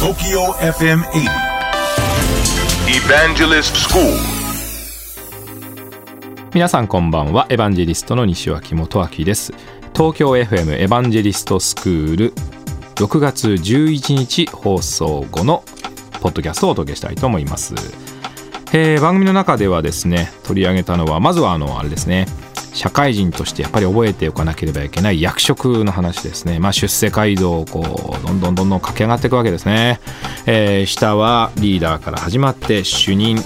TOKYO FM 80. Evangelist School. 皆さんこんばんはエヴァンジェリストの西脇元明です東京 FM エヴァンジェリストスクール6月11日放送後のポッドキャストをお届けしたいと思います、えー番組の中ではですね取り上げたのはまずはあのあれですね社会人としてやっぱり覚えておかなければいけない役職の話ですね、まあ、出世街道をこうどんどんどんどん駆け上がっていくわけですね、えー下はリーダーから始まって主任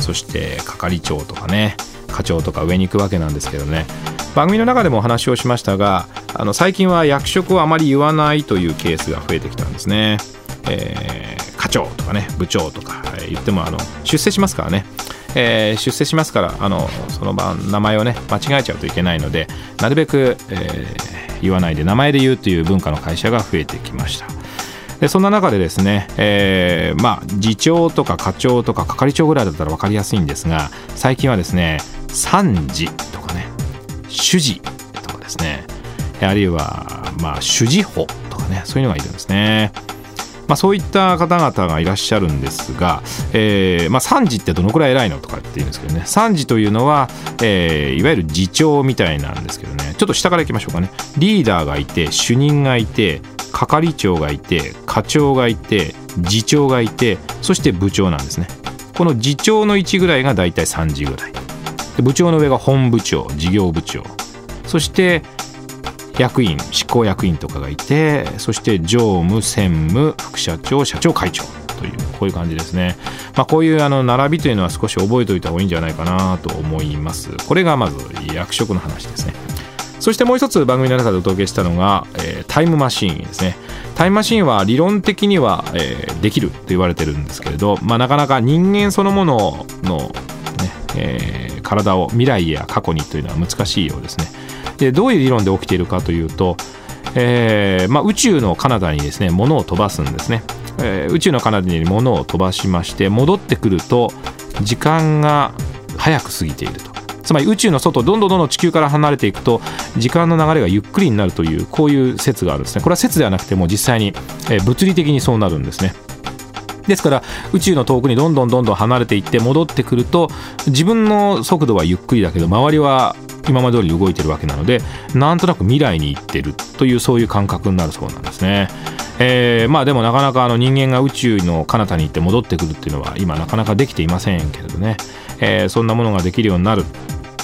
そして係長とかね課長とか上に行くわけなんですけどね。番組の中でもお話をしましたがあの最近は役職をあまり言わないというケースが増えてきたんですね、えー課長とかね部長とか言ってもあの出世しますからね。えー出世しますからあのその場名前をね間違えちゃうといけないのでなるべく、えー言わないで名前で言うという文化の会社が増えてきました。でそんな中でですね、えーまあ次長とか課長とか係長ぐらいだったら分かりやすいんですが最近はですね参事とかね主事とかですねあるいはまあ主事法とかねそういうのがいるんですね。まあ、そういった方々がいらっしゃるんですが、えーまあ、参事ってどのくらい偉いのとかって言うんですけどね。参事というのは、えーいわゆる次長みたいなんですけどね。ちょっと下からいきましょうかね。リーダーがいて主任がいて係長がいて課長がいて次長がいてそして部長なんですね。この次長の位置ぐらいがだいたい3時ぐらい。部長の上が本部長事業部長。そして役員執行役員とかがいてそして常務専務副社長社長会長というこういう感じですね、まあ、こういうあの並びというのは少し覚えておいた方がいいんじゃないかなと思います。これがまず役職の話ですね。そしてもう一つ番組の中でお届けしたのが、えータイムマシーンですね。タイムマシーンは理論的には、えーできると言われてるんですけれど、まあ、なかなか人間そのものの、ねえー体を未来や過去にというのは難しいようですね。でどういう理論で起きているかというと、えーまあ、宇宙の彼方にですね物を飛ばすんですね、えー宇宙の彼方に物を飛ばしまして戻ってくると時間が早く過ぎていると。つまり宇宙の外どんどんどんどん地球から離れていくと時間の流れがゆっくりになるというこういう説があるんですね。これは説ではなくてもう実際に、えー物理的にそうなるんですね。ですから宇宙の遠くにどんどんどんどん離れていって戻ってくると自分の速度はゆっくりだけど周りは今まで通り動いてるわけなのでなんとなく未来に行ってるというそういう感覚になるそうなんですね。えーまあでもなかなかあの人間が宇宙の彼方に行って戻ってくるっていうのは今なかなかできていませんけれどね、えーそんなものができるようになる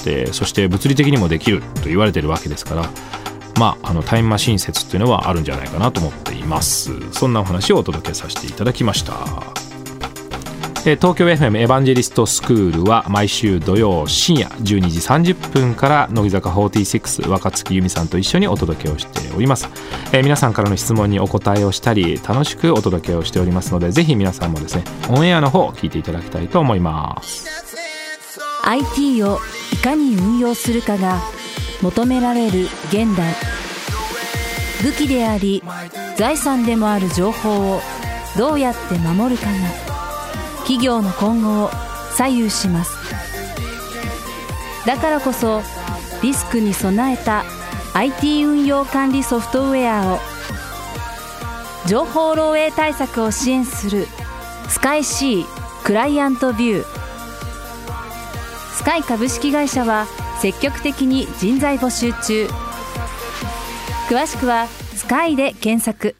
でそして物理的にもできると言われてるわけですからまあ、あのタイムマシン説っていうのはあるんじゃないかなと思っています。そんなお話をお届けさせていただきました。え東京 FM エヴァンジェリストスクールは毎週土曜深夜12時30分から乃木坂46若月由美さんと一緒にお届けをしております、えー皆さんからの質問にお答えをしたり楽しくお届けをしておりますのでぜひ皆さんもですねオンエアの方を聞いていただきたいと思います。IT をいかに運用するかが求められる現代。武器であり財産でもある情報をどうやって守るかが企業の今後を左右します。だからこそリスクに備えた IT 運用管理ソフトウェアを情報漏洩対策を支援するスカイ C クライアントビュー。スカイ株式会社は積極的に人材募集中。詳しくは「スカイで検索。